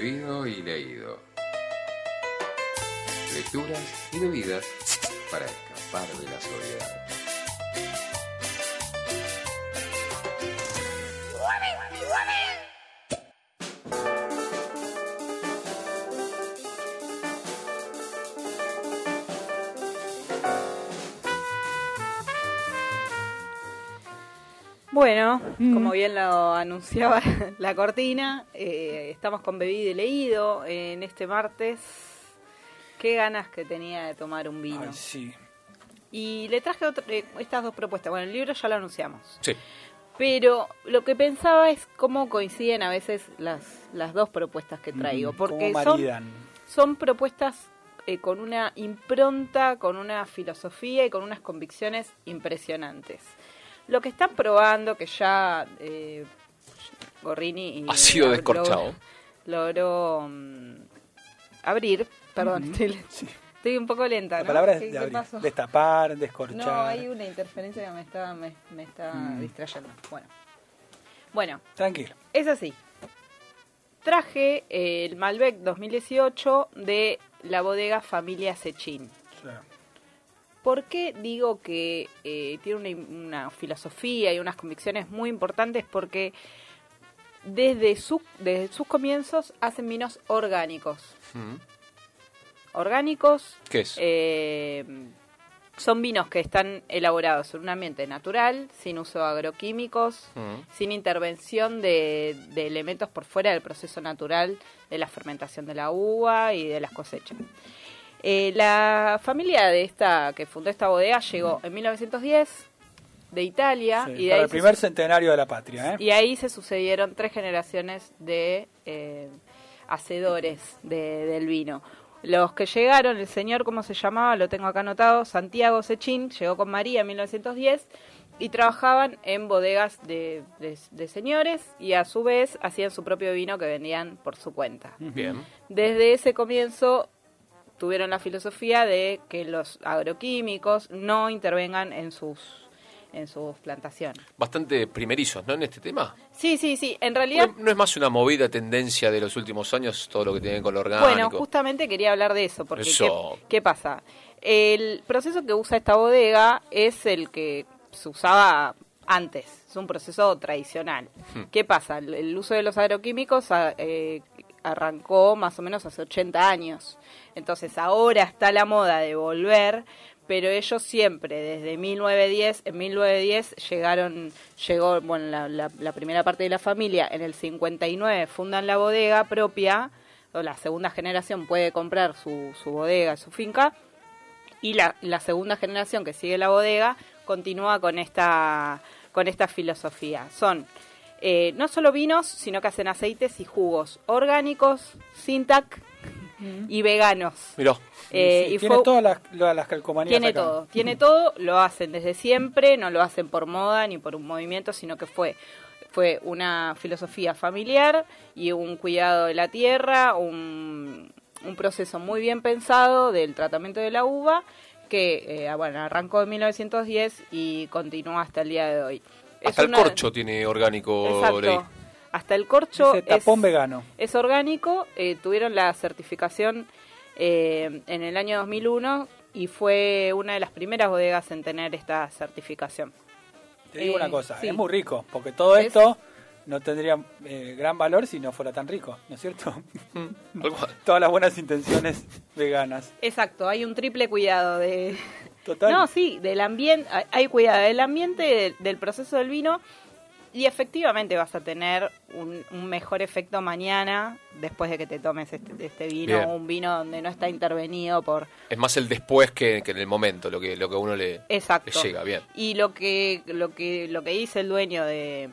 Bebido y leído. Lecturas y bebidas para escapar de la soledad. Bueno, como bien lo anunciaba la cortina, eh, estamos con Bebido y Leído en este martes. Qué ganas que tenía de tomar un vino. Ay, sí. Y le traje otro- eh, estas dos propuestas. Bueno, el libro ya lo anunciamos. Sí. Pero lo que pensaba es cómo coinciden a veces las, las dos propuestas que traigo. Mm, Porque ¿Cómo son, son propuestas eh, con una impronta, con una filosofía y con unas convicciones impresionantes. Lo que están probando, que ya eh, Gorrini y Ha sido logró- descorchado. Logró mm, abrir, perdón, estoy, Sí. estoy un poco lenta. La ¿no? palabra es ¿Qué- de abrir. destapar, descorchar. No, hay una interferencia que me está, me, me está Mm. distrayendo. Bueno. Bueno, Tranquilo. es así. Traje eh, el Malbec 2018 de la bodega Familia Sechín. Sí. ¿Por qué digo que eh, tiene una, una filosofía y unas convicciones muy importantes? Porque desde, su- desde sus comienzos hacen vinos orgánicos. Mm. Orgánicos ¿Qué es? eh, son vinos que están elaborados en un ambiente natural, sin uso de agroquímicos, Mm. sin intervención de, de elementos por fuera del proceso natural de la fermentación de la uva y de las cosechas. Eh, la familia de esta que fundó esta bodega llegó en 1910 de Italia Sí, y, de para ahí el primer centenario de la patria, ¿eh? y ahí se sucedieron tres generaciones de eh, hacedores de- del vino. Los que llegaron, el señor, ¿cómo se llamaba? Lo tengo acá anotado, Santiago Sechín, llegó con María en 1910 y trabajaban en bodegas de, de- de señores y a su vez hacían su propio vino que vendían por su cuenta. Bien. Desde ese comienzo tuvieron la filosofía de que los agroquímicos no intervengan en sus en sus plantaciones. Bastante primerizos, ¿no? En este tema. Sí, sí, sí. En realidad, ¿No es más una movida tendencia de los últimos años todo lo que tiene con lo orgánico? bueno, justamente quería hablar de eso, porque Eso. ¿qué, qué pasa? El proceso que usa esta bodega es el que se usaba antes, es un proceso tradicional. Hmm. ¿Qué pasa? El, uso de los agroquímicos a- eh, arrancó más o menos hace 80 años. Entonces ahora está la moda de volver, pero ellos siempre, desde 1910, en 1910 llegaron, llegó, bueno, la, primera parte de la familia, en el 59 fundan la bodega propia, o la segunda generación puede comprar su, su bodega, su finca, y la, la segunda generación que sigue la bodega continúa con esta, con esta filosofía. Son eh, no solo vinos, sino que hacen aceites y jugos orgánicos, sin TAC y veganos. Mirá. Eh, Sí, y tiene fue- todas las, la- las calcomanías tiene acá. todo, tiene todo, lo hacen desde siempre, no lo hacen por moda ni por un movimiento, sino que fue fue una filosofía familiar y un cuidado de la tierra, un, un proceso muy bien pensado del tratamiento de la uva que eh, bueno, arrancó en 1910 y continúa hasta el día de hoy. Es Hasta el una- corcho tiene orgánico, Exacto. leí. Hasta el corcho tapón es, vegano. es orgánico, eh, tuvieron la certificación eh, en el año 2001 y fue una de las primeras bodegas en tener esta certificación. Te digo Eh, una cosa, sí. es muy rico, porque todo Es- esto no tendría eh, gran valor si no fuera tan rico, ¿no es cierto? Cual. Todas las buenas intenciones veganas. Exacto, hay un triple cuidado de... Total. No, sí, del ambiente, hay- hay cuidado del ambiente, del, del proceso del vino y efectivamente vas a tener un, un mejor efecto mañana después de que te tomes este, este vino, Bien. un vino donde no está intervenido por... Es más el después que, que en el momento, lo que, lo que a uno le, Exacto. le llega. Bien. Y lo que, lo que, lo que dice el dueño de,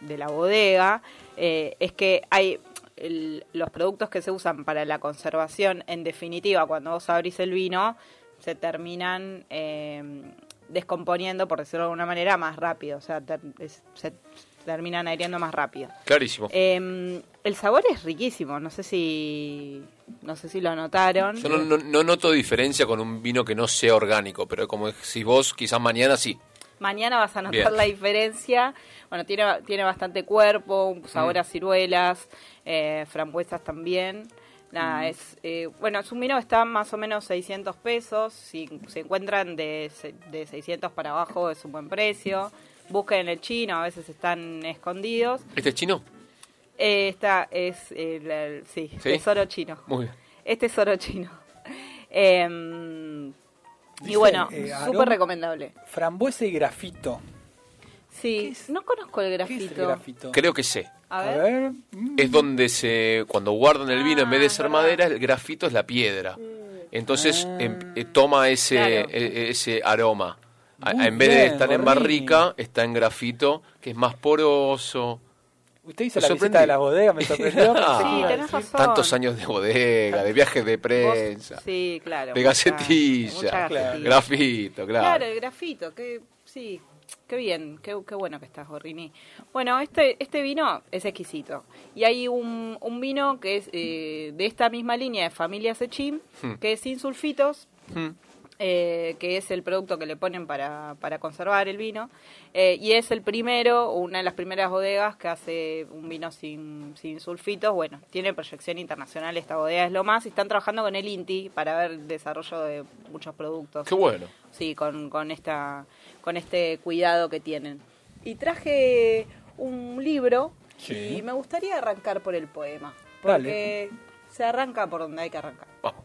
de la bodega eh, es que hay el- los productos que se usan para la conservación, en definitiva, cuando vos abrís el vino, se terminan eh, descomponiendo, por decirlo de alguna manera, más rápido. O sea, ter- es- se terminan aireando más rápido. Clarísimo. Eh, el sabor es riquísimo, no sé si no sé si lo notaron. Yo no, no- no noto diferencia con un vino que no sea orgánico, pero como decís vos, quizás mañana sí. Mañana vas a notar Bien. la diferencia. Bueno, tiene, tiene bastante cuerpo, un sabor Mm. a ciruelas, eh, frambuesas también. Nada, es, eh, bueno, es un vino que está más o menos 600 pesos. Si se encuentran de, de 600 para abajo es un buen precio. Busquen el chino, a veces están escondidos. ¿Este es chino? Eh, esta es el, el- sí, ¿Sí? tesoro chino. Muy bien. Este es oro chino. Em, y bueno, eh, súper recomendable. Frambuesa y grafito. Sí, no conozco el ¿Qué es grafito. el grafito? Creo que sé. A A ver. mm, Es donde se, cuando guardan el vino, en vez de Ah, ser verdad. madera, el grafito es la piedra. Entonces Ah. em- eh, toma ese, Claro. e- ese aroma. Muy en vez de estar en barrica, está en grafito, que es más poroso. Usted hizo Me la sorprendí. visita de las bodegas, me sorprendió. que Sí, tenés razón. Tantos años de bodega, de viajes de Vos- prensa, sí, claro. de mucha- gacetilla, mucha gacetilla. grafito, claro. Claro, el grafito, que sí, qué bien, qué, qué bueno que estás, Gorrini. Bueno, este, este vino es exquisito. Y hay un, un vino que es eh, de esta misma línea de familia Sechim, Hmm. que es sin sulfitos, Mm. eh, que es el producto que le ponen para, para conservar el vino. eh, y es el primero, una de las primeras bodegas que hace un vino sin, sin sulfitos. Bueno, tiene proyección internacional esta bodega, es lo más. Y están trabajando con el INTI para ver el desarrollo de muchos productos. Qué bueno. Sí, con, con, esta, con este cuidado que tienen. Y traje un libro Sí. y me gustaría arrancar por el poema. Dale. Porque se arranca por donde hay que arrancar. Vamos.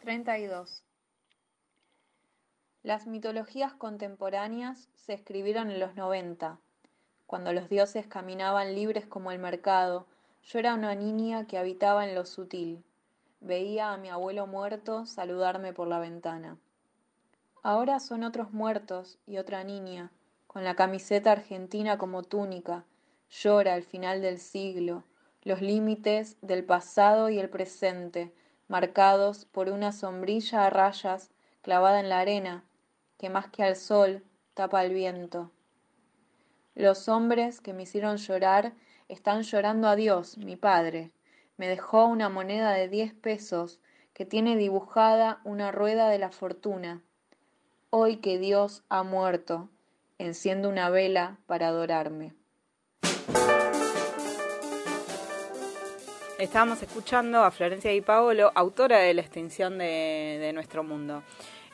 32. Las mitologías contemporáneas se escribieron en los 90, cuando los dioses caminaban libres como el mercado. Yo era una niña que habitaba en lo sutil. Veía a mi abuelo muerto saludarme por la ventana. Ahora son otros muertos y otra niña, con la camiseta argentina como túnica, llora el final del siglo, los límites del pasado y el presente, marcados por una sombrilla a rayas clavada en la arena, que más que al sol tapa el viento. Los hombres que me hicieron llorar están llorando a Dios, mi padre. Me dejó una moneda de diez pesos que tiene dibujada una rueda de la fortuna. Hoy que Dios ha muerto, enciendo una vela para adorarme. Estábamos escuchando a Florencia Di Paolo, autora de La extinción de, de nuestro mundo.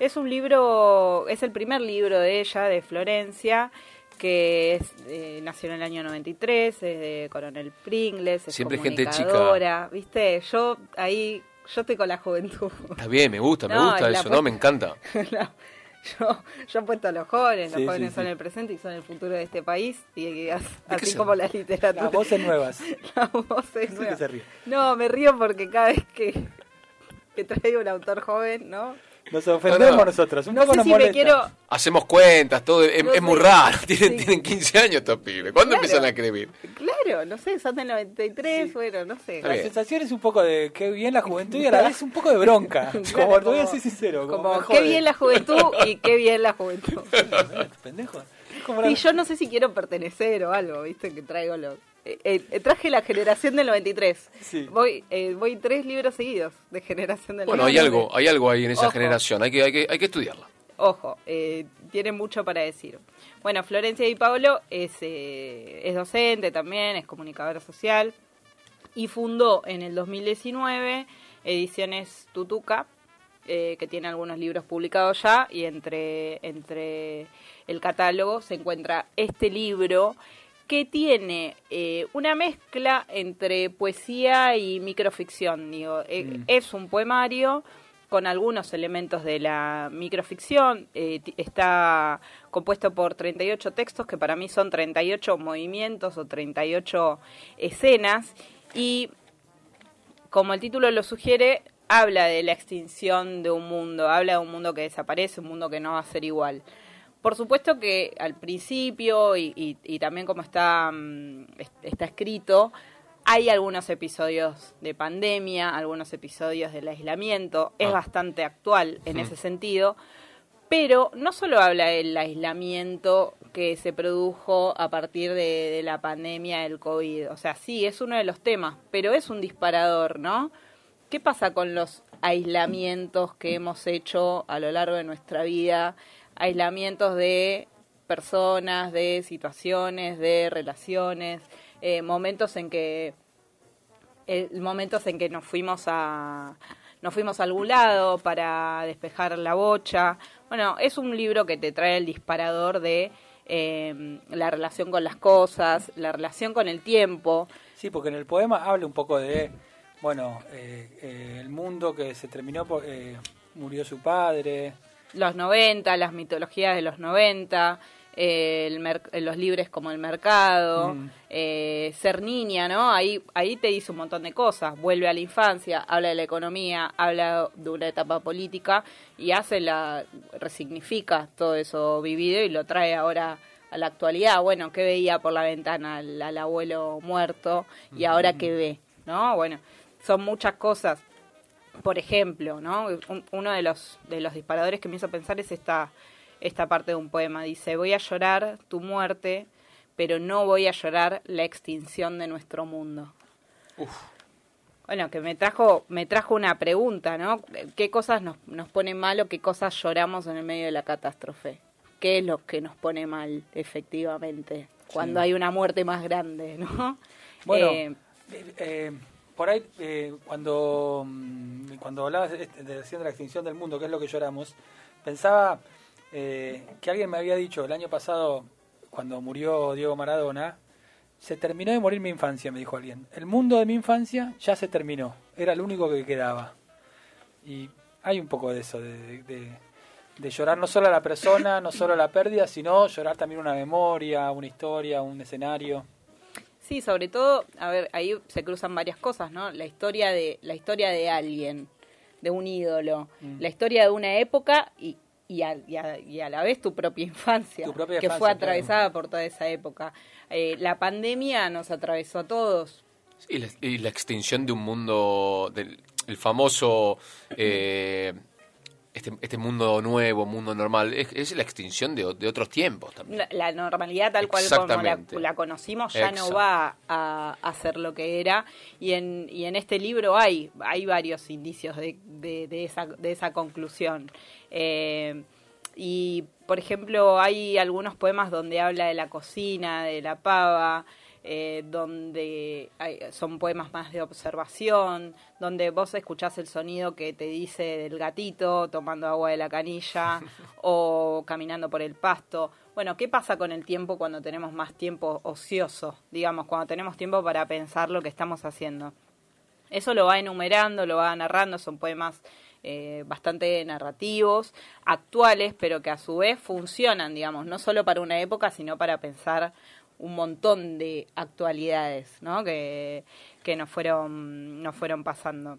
Es un libro, es el primer libro de ella, de Florencia, que es, eh, nació en el año 93, es de Coronel Pringles, es Siempre gente chica. ¿viste? Yo ahí, yo estoy con la juventud. Está bien, me gusta, me No, gusta eso, ¿no? Me encanta. No, yo, yo he puesto a los jóvenes, los Sí, jóvenes sí, son sí. el presente y son el futuro de este país, y así como la literatura. Las voces nuevas. La voz es No sé nueva. qué se ríe. No, me río porque cada vez que, que traigo un autor joven, ¿no? Nos ofendemos No, no. nosotros. Un No poco sé nos si me quiero... Hacemos cuentas, todo, es, No es muy raro. Tienen, Sí. tienen 15 años estos pibes. ¿Cuándo Claro. empiezan a escribir? Claro, no sé, son del 93, bueno, no sé. La bien. sensación es un poco de qué bien la juventud y a la vez un poco de bronca. Claro, como, te voy a como- ser sincero. Como, Como, qué bien la juventud y qué bien la juventud. Pendejo. Es como la- Y yo no sé si quiero pertenecer o algo, ¿viste? Que traigo los... eh, eh, traje la generación del 93. Sí. Voy, eh, voy tres libros seguidos de generación del Bueno, hay 93. algo, hay algo ahí en esa Ojo. generación, hay que, hay que, hay que estudiarla. Ojo, eh, tiene mucho para decir. Bueno, Florencia Di Paolo es, eh, es docente también, es comunicadora social y fundó en el 2019 Ediciones Tutuca, eh, que tiene algunos libros publicados ya y entre, entre el catálogo se encuentra este libro que tiene eh, una mezcla entre poesía y microficción. Digo, eh, Mm. es un poemario con algunos elementos de la microficción. eh, está compuesto por 38 textos, que para mí son 38 movimientos o 38 escenas. Y como el título lo sugiere, habla de la extinción de un mundo, habla de un mundo que desaparece, un mundo que no va a ser igual. Por supuesto que al principio y, y- y también como está, mm, es- está escrito, hay algunos episodios de pandemia, algunos episodios del aislamiento, es Ah. bastante actual en ese sentido, pero no solo habla del aislamiento que se produjo a partir de, de la pandemia del COVID, o sea, sí, es uno de los temas, pero es un disparador, ¿no? ¿Qué pasa con los aislamientos que hemos hecho a lo largo de nuestra vida aislamientos de personas, de situaciones, de relaciones, eh, momentos en que eh, momentos en que nos fuimos a nos fuimos a algún lado para despejar la bocha. Bueno, es un libro que te trae el disparador de eh, la relación con las cosas, la relación con el tiempo. Sí, porque en el poema habla un poco de, bueno, el mundo que se terminó, murió su padre. Los 90, las mitologías de los 90, el los libres como el mercado, Mm. eh, ser niña, ¿no? Ahí, ahí te dice un montón de cosas. Vuelve a la infancia, habla de la economía, habla de una etapa política y hace la, resignifica todo eso vivido y lo trae ahora a la actualidad. Bueno, ¿qué veía por la ventana al, al abuelo muerto y ahora qué ve? ¿No? Bueno, son muchas cosas. Por ejemplo, ¿no? Un- uno de los, de los disparadores que me hizo pensar es esta, esta parte de un poema. Dice, voy a llorar tu muerte, pero no voy a llorar la extinción de nuestro mundo. Bueno, que me trajo, me trajo una pregunta, ¿no? ¿Qué cosas nos, nos pone mal o qué cosas lloramos en el medio de la catástrofe? ¿Qué es lo que nos pone mal, efectivamente, cuando Sí. hay una muerte más grande, ¿no? Bueno, Eh, eh, eh, por ahí, eh, cuando, mm, cuando hablabas de, de, de la extinción del mundo, que es lo que lloramos, pensaba eh, que alguien me había dicho el año pasado, cuando murió Diego Maradona, se terminó de morir mi infancia, me dijo alguien. El mundo de mi infancia ya se terminó, era lo único que quedaba. Y hay un poco de eso, de, de- de llorar no solo a la persona, no solo a la pérdida, sino llorar también una memoria, una historia, un escenario. Sí, sobre todo, a ver, ahí se cruzan varias cosas, ¿no? La historia de la historia de alguien, de un ídolo, Mm. la historia de una época y, y, a, y a- y a la vez tu propia infancia, Tu propia que infancia, fue claro. atravesada por toda esa época. Eh, la pandemia nos atravesó a todos. Y la, y la extinción de un mundo, del el famoso, eh, este, este mundo nuevo, mundo normal, es, es la extinción de, de otros tiempos también. La, la normalidad tal cual como la, conocimos ya no va a, a ser lo que era y en, y en este libro hay hay varios indicios de, de, de esa, de esa conclusión. Eh, y, por ejemplo, hay algunos poemas donde habla de la cocina, de la pava, eh, donde hay- son poemas más de observación, donde vos escuchás el sonido que te dice del gatito tomando agua de la canilla o caminando por el pasto. Bueno, ¿qué pasa con el tiempo cuando tenemos más tiempo ocioso? Digamos, cuando tenemos tiempo para pensar lo que estamos haciendo. Eso lo va enumerando, lo va narrando, son poemas eh, bastante narrativos, actuales, pero que a su vez funcionan, digamos, no solo para una época, sino para pensar un montón de actualidades ¿no? que, que nos, fueron, nos fueron pasando.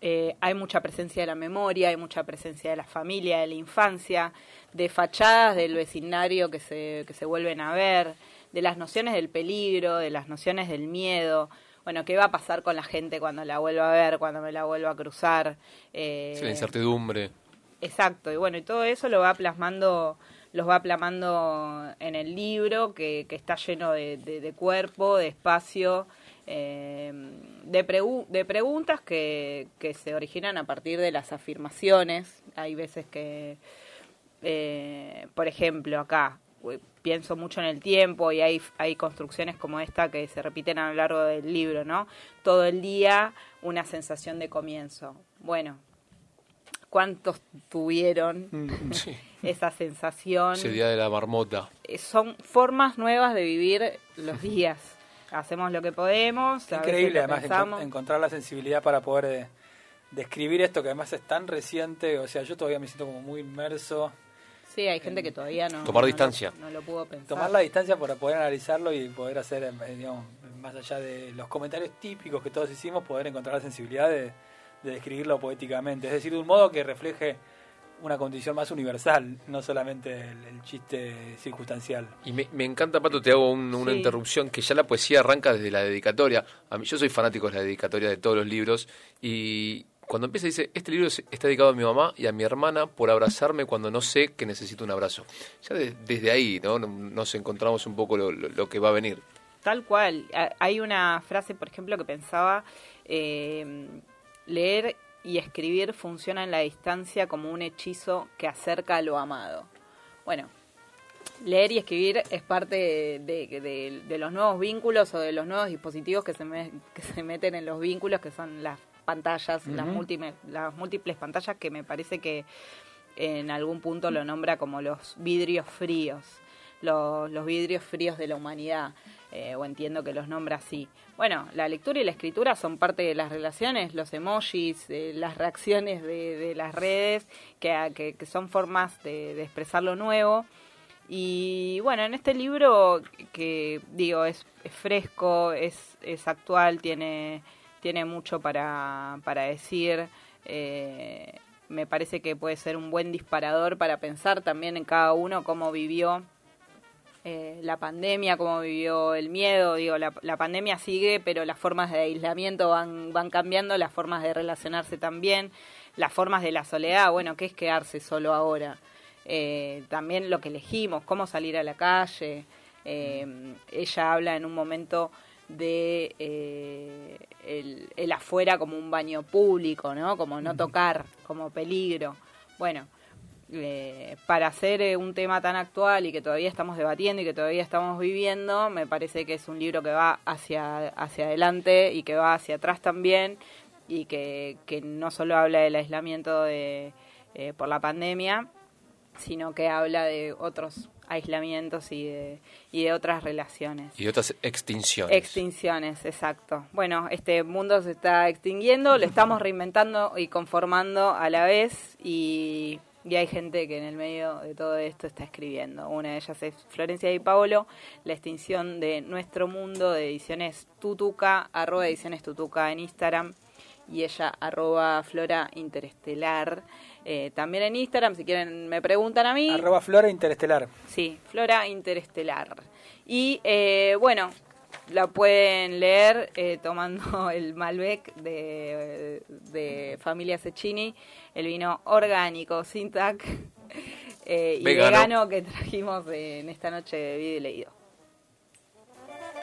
Eh, hay mucha presencia de la memoria, hay mucha presencia de la familia, de la infancia, de fachadas del vecindario que se, que se vuelven a ver, de las nociones del peligro, de las nociones del miedo. Bueno, ¿qué va a pasar con la gente cuando la vuelva a ver, cuando me la vuelva a cruzar? Eh, Sí, la incertidumbre. Exacto, y bueno, y todo eso lo va plasmando, los va plasmando en el libro, que, que está lleno de, de- cuerpo, de espacio, eh, de, pregu- de preguntas que, que se originan a partir de las afirmaciones. Hay veces que, eh, por ejemplo, acá pienso mucho en el tiempo y hay, hay construcciones como esta que se repiten a lo largo del libro, ¿no? Todo el día una sensación de comienzo. Bueno, ¿cuántos tuvieron Sí. esa sensación? Ese día de la marmota. Eh, Son formas nuevas de vivir los días. Hacemos lo que podemos. Increíble, además, pensamos. encon- encontrar la sensibilidad para poder eh, describir esto que además es tan reciente. O sea, yo todavía me siento como muy inmerso. Sí, hay gente que todavía no. Tomar no distancia. No, lo pudo pensar. Tomar la distancia para poder analizarlo y poder hacer, eh, digamos, más allá de los comentarios típicos que todos hicimos, poder encontrar la sensibilidad de, de describirlo poéticamente. Es decir, de un modo que refleje una condición más universal, no solamente el, el chiste circunstancial. Y me, me encanta, Pato, te hago un- una Sí. interrupción, que ya la poesía arranca desde la dedicatoria. A mí, yo soy fanático de la dedicatoria de todos los libros, y cuando empieza dice, este libro es- está dedicado a mi mamá y a mi hermana por abrazarme cuando no sé que necesito un abrazo. Ya de- desde ahí ¿no? nos encontramos un poco lo, lo- lo que va a venir. Tal cual. Ha- Hay una frase, por ejemplo, que pensaba eh, leer y escribir funciona en la distancia como un hechizo que acerca a lo amado. Bueno, leer y escribir es parte de, de, los nuevos vínculos o de los nuevos dispositivos que se, que se meten en los vínculos, que son las pantallas, las, múltiples, las múltiples pantallas que me parece que en algún punto lo nombra como los vidrios fríos, los, vidrios fríos de la humanidad, eh, o entiendo que los nombra así. Bueno, la lectura y la escritura son parte de las relaciones, los emojis, eh, las reacciones de, las redes, que, que, son formas de, de expresar lo nuevo. Y bueno, en este libro que digo es, fresco, es, es actual, tiene, tiene mucho para, para decir. Eh, me parece que puede ser un buen disparador para pensar también en cada uno cómo vivió eh, la pandemia, cómo vivió el miedo. Digo, la, la, pandemia sigue, pero las formas de aislamiento van, van cambiando, las formas de relacionarse también, las formas de la soledad. Bueno, ¿qué es quedarse solo ahora? Eh, también lo que elegimos, cómo salir a la calle. Eh, ella habla en un momento de eh, el, afuera como un baño público, ¿no? Como no tocar, como peligro. Bueno, para hacer un tema tan actual y que todavía estamos debatiendo y que todavía estamos viviendo, me parece que es un libro que va hacia, hacia adelante y que va hacia atrás también y que, que no solo habla del aislamiento de, por la pandemia, sino que habla de otros aislamientos y de, y de otras relaciones. Y otras extinciones. Extinciones, exacto. Bueno, este mundo se está extinguiendo, lo estamos reinventando y conformando a la vez y, y, hay gente que en el medio de todo esto está escribiendo. Una de ellas es Florencia Di Paolo, La extinción de nuestro mundo de ediciones Tutuca, arroba ediciones Tutuca en Instagram y ella arroba Flora Interestelar. Eh, también en Instagram, si quieren, me preguntan a mí. Arroba Flora Interestelar. Sí, Flora Interestelar. Y eh, bueno, la pueden leer eh, tomando el Malbec de, de Familia Cecchini, el vino orgánico, sin tac y vegano. que trajimos en esta noche de video y leído.